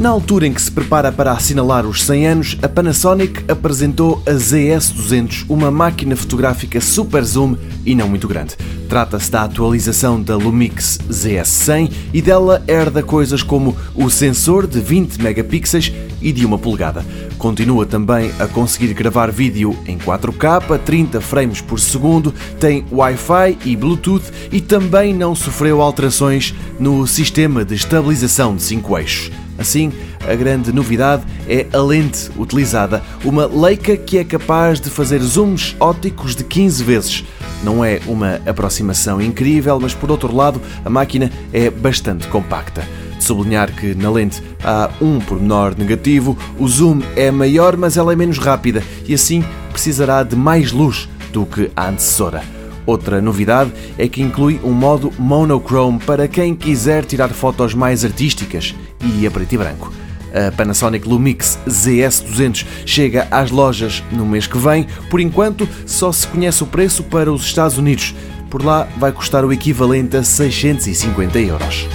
Na altura em que se prepara para assinalar os 100 anos, a Panasonic apresentou a ZS200, uma máquina fotográfica super zoom e não muito grande. Trata-se da atualização da Lumix ZS100 e dela herda coisas como o sensor de 20 megapixels e de 1 polegada. Continua também a conseguir gravar vídeo em 4K a 30 frames por segundo, tem Wi-Fi e Bluetooth e também não sofreu alterações no sistema de estabilização de 5 eixos. Assim, a grande novidade é a lente utilizada, uma Leica que é capaz de fazer zooms ópticos de 15 vezes. Não é uma aproximação incrível, mas por outro lado, a máquina é bastante compacta. De sublinhar que na lente há um pormenor negativo, o zoom é maior, mas ela é menos rápida e assim precisará de mais luz do que a antecessora. Outra novidade é que inclui um modo monochrome para quem quiser tirar fotos mais artísticas e a preto e branco. A Panasonic Lumix ZS200 chega às lojas no mês que vem. Por enquanto, só se conhece o preço para os Estados Unidos. Por lá vai custar o equivalente a 650 euros.